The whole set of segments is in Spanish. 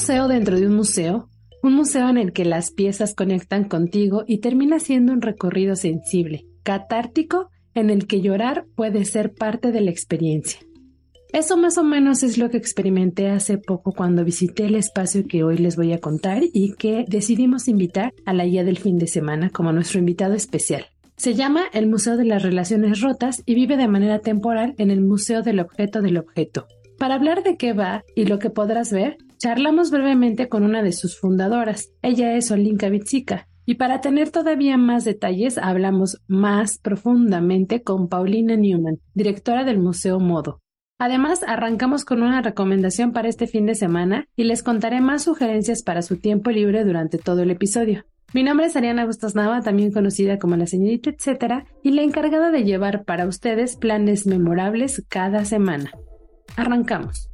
museo dentro de un museo, un museo en el que las piezas conectan contigo y termina siendo un recorrido sensible, catártico, en el que llorar puede ser parte de la experiencia. Eso más o menos es lo que experimenté hace poco cuando visité el espacio que hoy les voy a contar y que decidimos invitar a la guía del fin de semana como nuestro invitado especial. Se llama el Museo de las Relaciones Rotas y vive de manera temporal en el Museo del Objeto del Objeto. Para hablar de qué va y lo que podrás ver, charlamos brevemente con una de sus fundadoras. Ella es Olinka Vitsika, y para tener todavía más detalles, hablamos más profundamente con Paulina Newman, directora del Museo Modo. Además, arrancamos con una recomendación para este fin de semana y les contaré más sugerencias para su tiempo libre durante todo el episodio. Mi nombre es Ariana Bustos Nava, también conocida como la señorita etcétera, y la encargada de llevar para ustedes planes memorables cada semana. Arrancamos.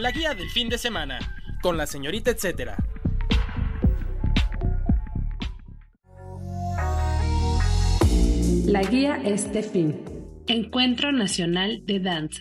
La guía del fin de semana, con la señorita etcétera. La guía este fin. Encuentro Nacional de Danza.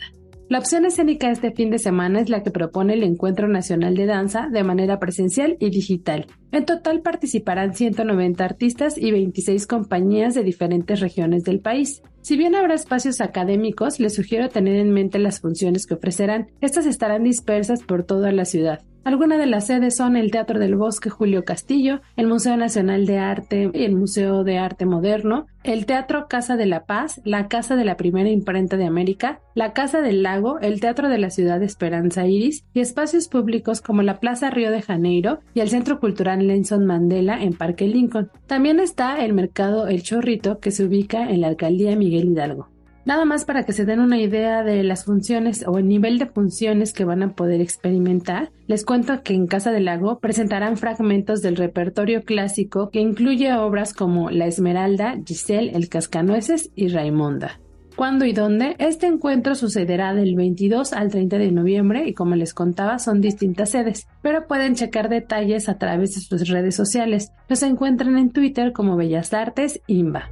La opción escénica este fin de semana es la que propone el Encuentro Nacional de Danza de manera presencial y digital. En total participarán 190 artistas y 26 compañías de diferentes regiones del país. Si bien habrá espacios académicos, les sugiero tener en mente las funciones que ofrecerán. Estas estarán dispersas por toda la ciudad. Algunas de las sedes son el Teatro del Bosque Julio Castillo, el Museo Nacional de Arte y el Museo de Arte Moderno, el Teatro Casa de la Paz, la Casa de la Primera Imprenta de América, la Casa del Lago, el Teatro de la Ciudad de Esperanza Iris y espacios públicos como la Plaza Río de Janeiro y el Centro Cultural Nelson Mandela en Parque Lincoln. También está el Mercado El Chorrito que se ubica en la Alcaldía Miguel Hidalgo. Nada más para que se den una idea de las funciones o el nivel de funciones que van a poder experimentar, les cuento que en Casa del Lago presentarán fragmentos del repertorio clásico que incluye obras como La Esmeralda, Giselle, El Cascanueces y Raimonda. ¿Cuándo y dónde? Este encuentro sucederá del 22 al 30 de noviembre y como les contaba son distintas sedes, pero pueden checar detalles a través de sus redes sociales. Los encuentran en Twitter como Bellas Artes IMBA.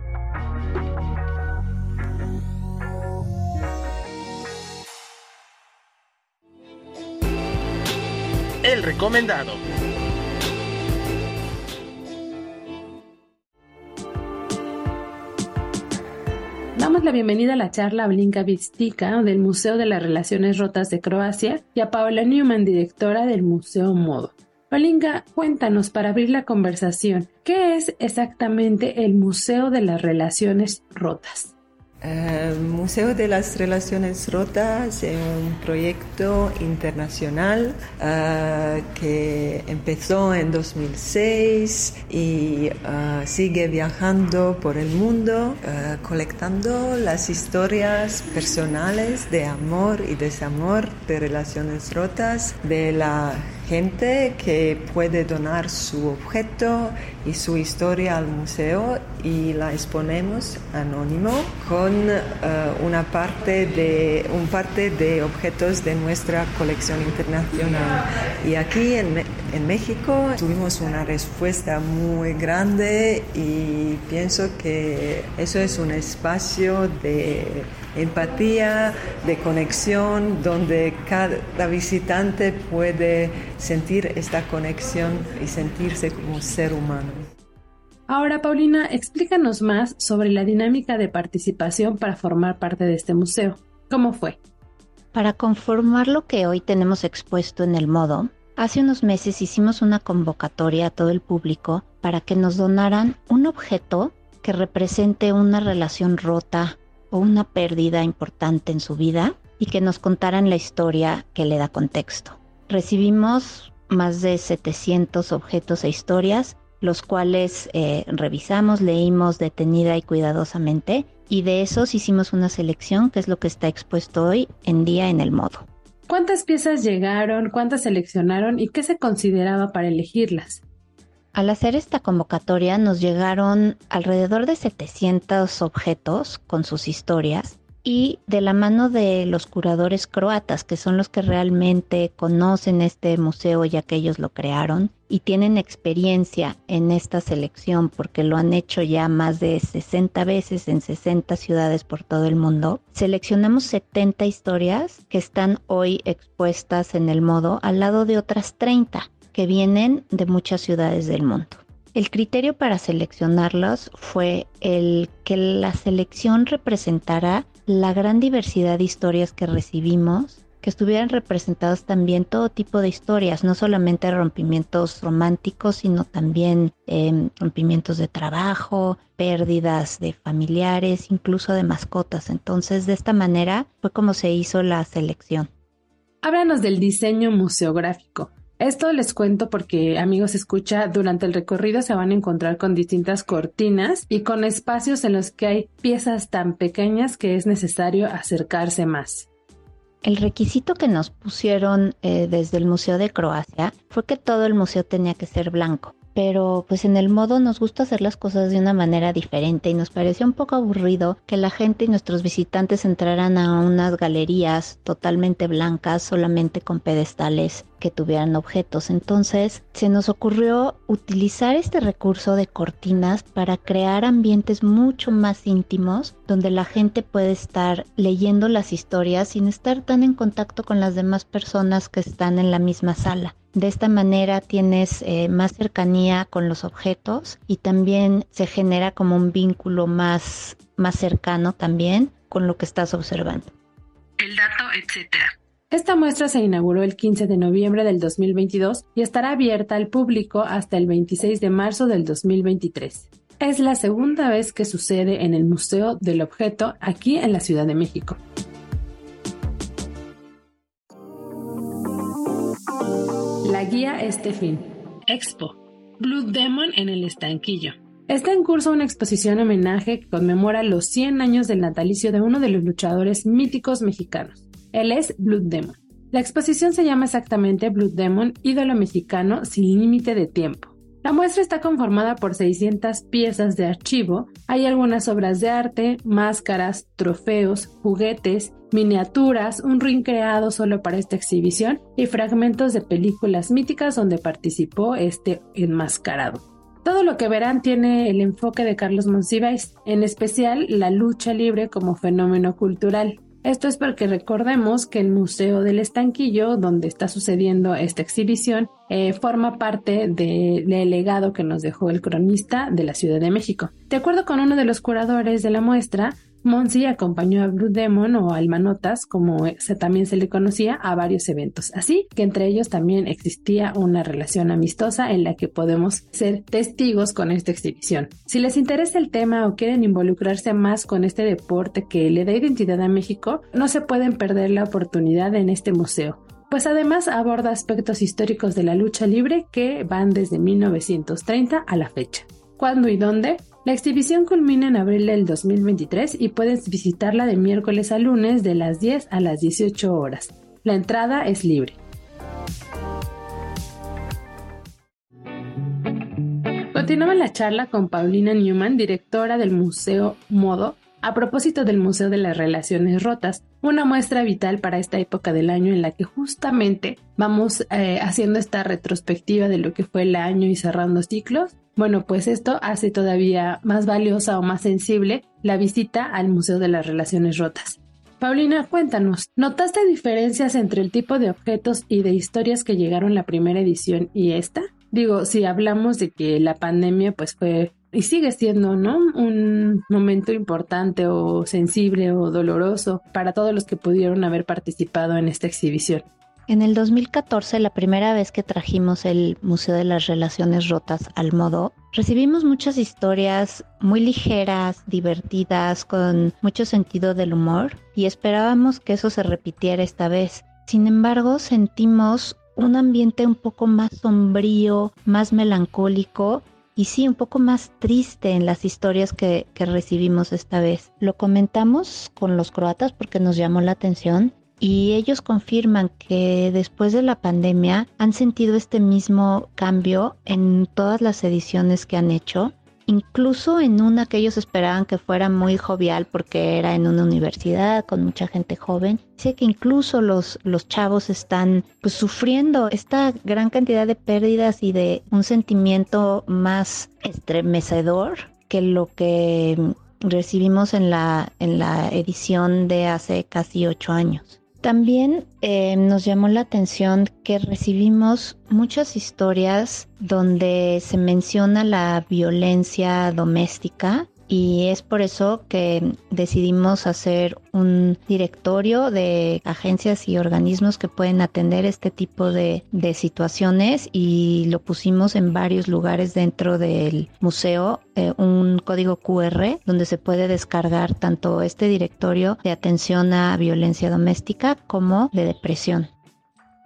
El recomendado. Damos la bienvenida a la charla Blinka Vistica del Museo de las Relaciones Rotas de Croacia y a Paola Newman, directora del Museo Modo. Olinga, cuéntanos para abrir la conversación, ¿qué es exactamente el Museo de las Relaciones Rotas? El Museo de las Relaciones Rotas es un proyecto internacional uh, que empezó en 2006 y uh, sigue viajando por el mundo, uh, colectando las historias personales de amor y desamor, de relaciones rotas, de la gente que puede donar su objeto y su historia al museo y la exponemos anónimo con uh, una parte de un parte de objetos de nuestra colección internacional. Y aquí en, en México tuvimos una respuesta muy grande y pienso que eso es un espacio de empatía, de conexión, donde cada visitante puede sentir esta conexión y sentirse como ser humano. Ahora, Paulina, explícanos más sobre la dinámica de participación para formar parte de este museo. ¿Cómo fue? Para conformar lo que hoy tenemos expuesto en el modo, hace unos meses hicimos una convocatoria a todo el público para que nos donaran un objeto que represente una relación rota o una pérdida importante en su vida y que nos contaran la historia que le da contexto. Recibimos más de 700 objetos e historias, los cuales eh, revisamos, leímos detenida y cuidadosamente, y de esos hicimos una selección, que es lo que está expuesto hoy en día en el modo. ¿Cuántas piezas llegaron? ¿Cuántas seleccionaron? ¿Y qué se consideraba para elegirlas? Al hacer esta convocatoria nos llegaron alrededor de 700 objetos con sus historias y de la mano de los curadores croatas, que son los que realmente conocen este museo ya que ellos lo crearon y tienen experiencia en esta selección porque lo han hecho ya más de 60 veces en 60 ciudades por todo el mundo, seleccionamos 70 historias que están hoy expuestas en el modo al lado de otras 30 que vienen de muchas ciudades del mundo. El criterio para seleccionarlos fue el que la selección representara la gran diversidad de historias que recibimos, que estuvieran representados también todo tipo de historias, no solamente rompimientos románticos, sino también em, rompimientos de trabajo, pérdidas de familiares, incluso de mascotas. Entonces, de esta manera fue como se hizo la selección. Háblanos del diseño museográfico. Esto les cuento porque, amigos, escucha, durante el recorrido se van a encontrar con distintas cortinas y con espacios en los que hay piezas tan pequeñas que es necesario acercarse más. El requisito que nos pusieron eh, desde el Museo de Croacia fue que todo el museo tenía que ser blanco pero pues en el modo nos gusta hacer las cosas de una manera diferente y nos pareció un poco aburrido que la gente y nuestros visitantes entraran a unas galerías totalmente blancas solamente con pedestales que tuvieran objetos. Entonces se nos ocurrió utilizar este recurso de cortinas para crear ambientes mucho más íntimos donde la gente puede estar leyendo las historias sin estar tan en contacto con las demás personas que están en la misma sala. De esta manera tienes eh, más cercanía con los objetos y también se genera como un vínculo más, más cercano también con lo que estás observando. El dato, etcétera. Esta muestra se inauguró el 15 de noviembre del 2022 y estará abierta al público hasta el 26 de marzo del 2023. Es la segunda vez que sucede en el Museo del Objeto aquí en la Ciudad de México. La guía este fin. Expo. Blue Demon en el estanquillo. Está en curso una exposición homenaje que conmemora los 100 años del natalicio de uno de los luchadores míticos mexicanos. Él es Blood Demon. La exposición se llama exactamente Blood Demon, ídolo mexicano sin límite de tiempo. La muestra está conformada por 600 piezas de archivo. Hay algunas obras de arte, máscaras, trofeos, juguetes, miniaturas, un ring creado solo para esta exhibición y fragmentos de películas míticas donde participó este enmascarado. Todo lo que verán tiene el enfoque de Carlos Monsiváis, en especial la lucha libre como fenómeno cultural. Esto es porque recordemos que el Museo del Estanquillo, donde está sucediendo esta exhibición, eh, forma parte del legado que nos dejó el cronista de la Ciudad de México. De acuerdo con uno de los curadores de la muestra, Monsi acompañó a Blue Demon o Almanotas, como se, también se le conocía, a varios eventos. Así que entre ellos también existía una relación amistosa en la que podemos ser testigos con esta exhibición. Si les interesa el tema o quieren involucrarse más con este deporte que le da identidad a México, no se pueden perder la oportunidad en este museo pues además aborda aspectos históricos de la lucha libre que van desde 1930 a la fecha. ¿Cuándo y dónde? La exhibición culmina en abril del 2023 y puedes visitarla de miércoles a lunes de las 10 a las 18 horas. La entrada es libre. Continuaba la charla con Paulina Newman, directora del Museo Modo, a propósito del Museo de las Relaciones Rotas, una muestra vital para esta época del año en la que justamente vamos eh, haciendo esta retrospectiva de lo que fue el año y cerrando ciclos. Bueno, pues esto hace todavía más valiosa o más sensible la visita al Museo de las Relaciones Rotas. Paulina, cuéntanos, ¿notaste diferencias entre el tipo de objetos y de historias que llegaron la primera edición y esta? Digo, si hablamos de que la pandemia pues fue y sigue siendo, ¿no? Un momento importante o sensible o doloroso para todos los que pudieron haber participado en esta exhibición. En el 2014, la primera vez que trajimos el Museo de las Relaciones Rotas al modo, recibimos muchas historias muy ligeras, divertidas, con mucho sentido del humor y esperábamos que eso se repitiera esta vez. Sin embargo, sentimos un ambiente un poco más sombrío, más melancólico y sí, un poco más triste en las historias que, que, recibimos esta vez. Lo comentamos con los croatas porque nos llamó la atención y ellos confirman que después de la pandemia han sentido este mismo cambio en todas las ediciones que han hecho incluso en una que ellos esperaban que fuera muy jovial porque era en una universidad con mucha gente joven. Dice que incluso los, los chavos están pues, sufriendo esta gran cantidad de pérdidas y de un sentimiento más estremecedor que lo que recibimos en la, en la edición de hace casi ocho años. También eh, nos llamó la atención que recibimos muchas historias donde se menciona la violencia doméstica y es por eso que decidimos hacer un directorio de agencias y organismos que pueden atender este tipo de, situaciones y lo pusimos en varios lugares dentro del museo, eh, un código QR donde se puede descargar tanto este directorio de atención a violencia doméstica como de depresión.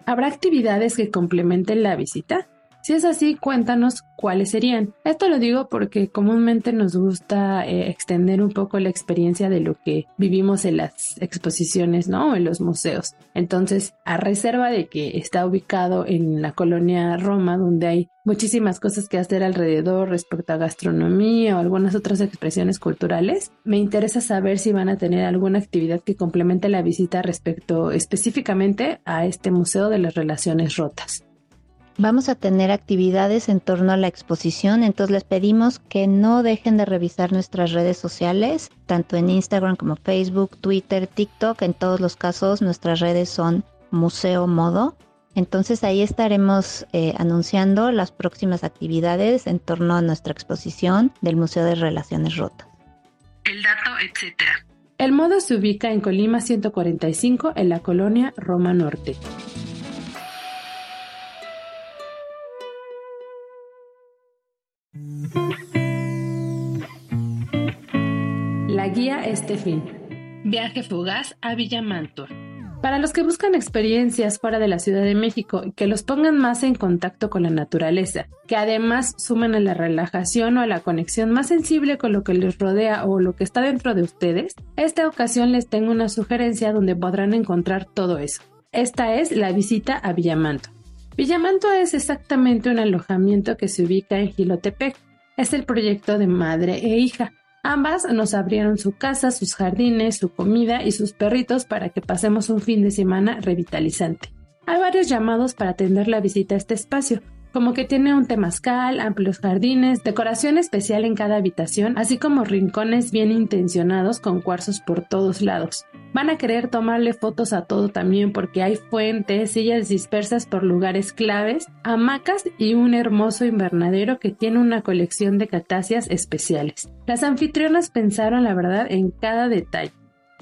¿Habrá actividades que complementen la visita? Si es así, cuéntanos cuáles serían. Esto lo digo porque comúnmente nos gusta eh, extender un poco la experiencia de lo que vivimos en las exposiciones, ¿no? En los museos. Entonces, a reserva de que está ubicado en la colonia Roma, donde hay muchísimas cosas que hacer alrededor respecto a gastronomía o algunas otras expresiones culturales, me interesa saber si van a tener alguna actividad que complemente la visita respecto específicamente a este Museo de las Relaciones Rotas. Vamos a tener actividades en torno a la exposición, entonces les pedimos que no dejen de revisar nuestras redes sociales, tanto en Instagram como Facebook, Twitter, TikTok. En todos los casos nuestras redes son Museo Modo. Entonces ahí estaremos eh, anunciando las próximas actividades en torno a nuestra exposición del Museo de Relaciones Rotas. El dato, etc. El modo se ubica en Colima 145 en la colonia Roma Norte. Este fin. Viaje fugaz a Villamantua. Para los que buscan experiencias fuera de la Ciudad de México y que los pongan más en contacto con la naturaleza, que además sumen a la relajación o a la conexión más sensible con lo que les rodea o lo que está dentro de ustedes, esta ocasión les tengo una sugerencia donde podrán encontrar todo eso. Esta es la visita a Villamantua. Villamantua es exactamente un alojamiento que se ubica en Gilotepec. Es el proyecto de madre e hija Ambas nos abrieron su casa, sus jardines, su comida y sus perritos para que pasemos un fin de semana revitalizante. Hay varios llamados para atender la visita a este espacio, como que tiene un temazcal, amplios jardines, decoración especial en cada habitación, así como rincones bien intencionados con cuarzos por todos lados. Van a querer tomarle fotos a todo también porque hay fuentes, sillas dispersas por lugares claves, hamacas y un hermoso invernadero que tiene una colección de cactáceas especiales. Las anfitrionas pensaron la verdad en cada detalle.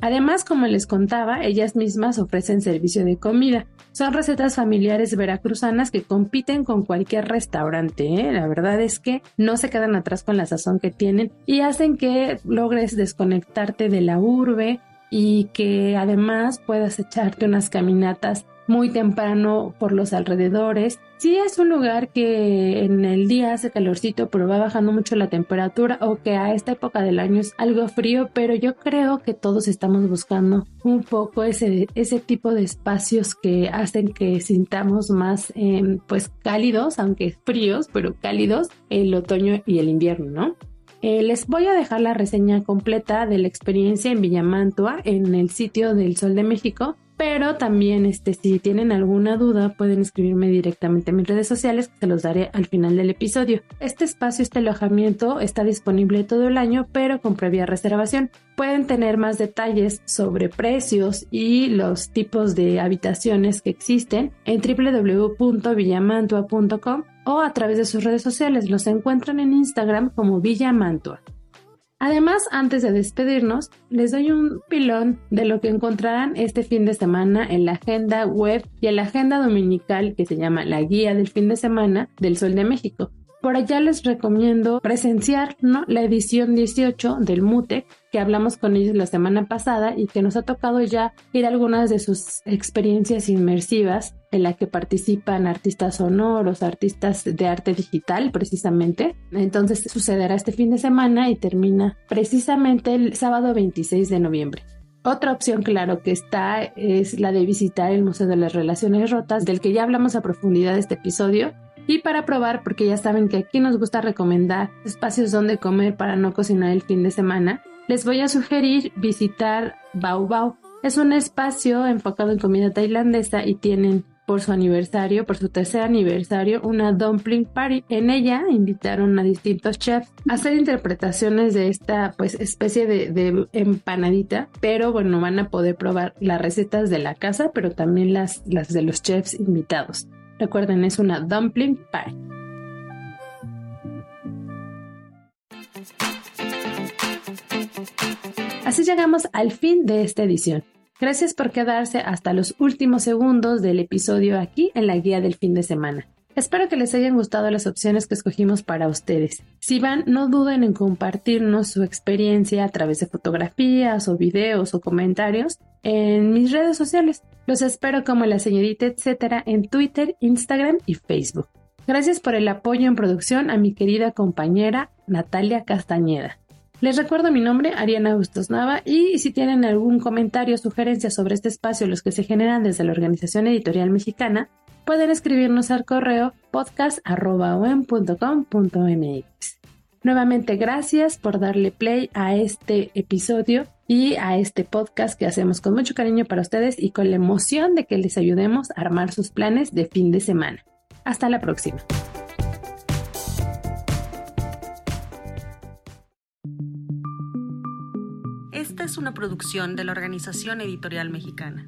Además, como les contaba, ellas mismas ofrecen servicio de comida. Son recetas familiares veracruzanas que compiten con cualquier restaurante. ¿eh? La verdad es que no se quedan atrás con la sazón que tienen y hacen que logres desconectarte de la urbe y que además puedas echarte unas caminatas muy temprano por los alrededores. Si es un lugar que en el día hace calorcito, pero va bajando mucho la temperatura o que a esta época del año es algo frío, pero yo creo que todos estamos buscando un poco ese, ese tipo de espacios que hacen que sintamos más em, pues cálidos, aunque fríos, pero cálidos el otoño y el invierno, ¿no? Eh, les voy a dejar la reseña completa de la experiencia en Villamantua en el sitio del Sol de México pero también este, si tienen alguna duda pueden escribirme directamente en mis redes sociales que se los daré al final del episodio. Este espacio, este alojamiento está disponible todo el año pero con previa reservación. Pueden tener más detalles sobre precios y los tipos de habitaciones que existen en www.villamantua.com o a través de sus redes sociales. Los encuentran en Instagram como Villamantua. Además, antes de despedirnos, les doy un pilón de lo que encontrarán este fin de semana en la agenda web y en la agenda dominical que se llama La Guía del Fin de Semana del Sol de México. Por allá les recomiendo presenciar la edición 18 del MUTEC que hablamos con ellos la semana pasada y que nos ha tocado ya ir a algunas de sus experiencias inmersivas en la que participan artistas sonoros, artistas de arte digital precisamente. Entonces sucederá este fin de semana y termina precisamente el sábado 26 de noviembre. Otra opción, claro, que está es la de visitar el Museo de las Relaciones Rotas, del que ya hablamos a profundidad de este episodio. Y para probar, porque ya saben que aquí nos gusta recomendar espacios donde comer para no cocinar el fin de semana, les voy a sugerir visitar Bao Bao. Es un espacio enfocado en comida tailandesa y tienen por su aniversario, por su tercer aniversario, una dumpling party. En ella invitaron a distintos chefs a hacer interpretaciones de esta pues especie de, de, empanadita, pero bueno, van a poder probar las recetas de la casa, pero también las, las de los chefs invitados. Recuerden, es una dumpling party. Así llegamos al fin de esta edición. Gracias por quedarse hasta los últimos segundos del episodio aquí en la guía del fin de semana. Espero que les hayan gustado las opciones que escogimos para ustedes. Si van, no duden en compartirnos su experiencia a través de fotografías o videos o comentarios en mis redes sociales. Los espero como la señorita etcétera en Twitter, Instagram y Facebook. Gracias por el apoyo en producción a mi querida compañera Natalia Castañeda. Les recuerdo mi nombre, Ariana Bustos Nava, y si tienen algún comentario o sugerencia sobre este espacio, los que se generan desde la Organización Editorial Mexicana, pueden escribirnos al correo podcast.com.mx. Nuevamente, gracias por darle play a este episodio y a este podcast que hacemos con mucho cariño para ustedes y con la emoción de que les ayudemos a armar sus planes de fin de semana. Hasta la próxima. Esta es una producción de la Organización Editorial Mexicana.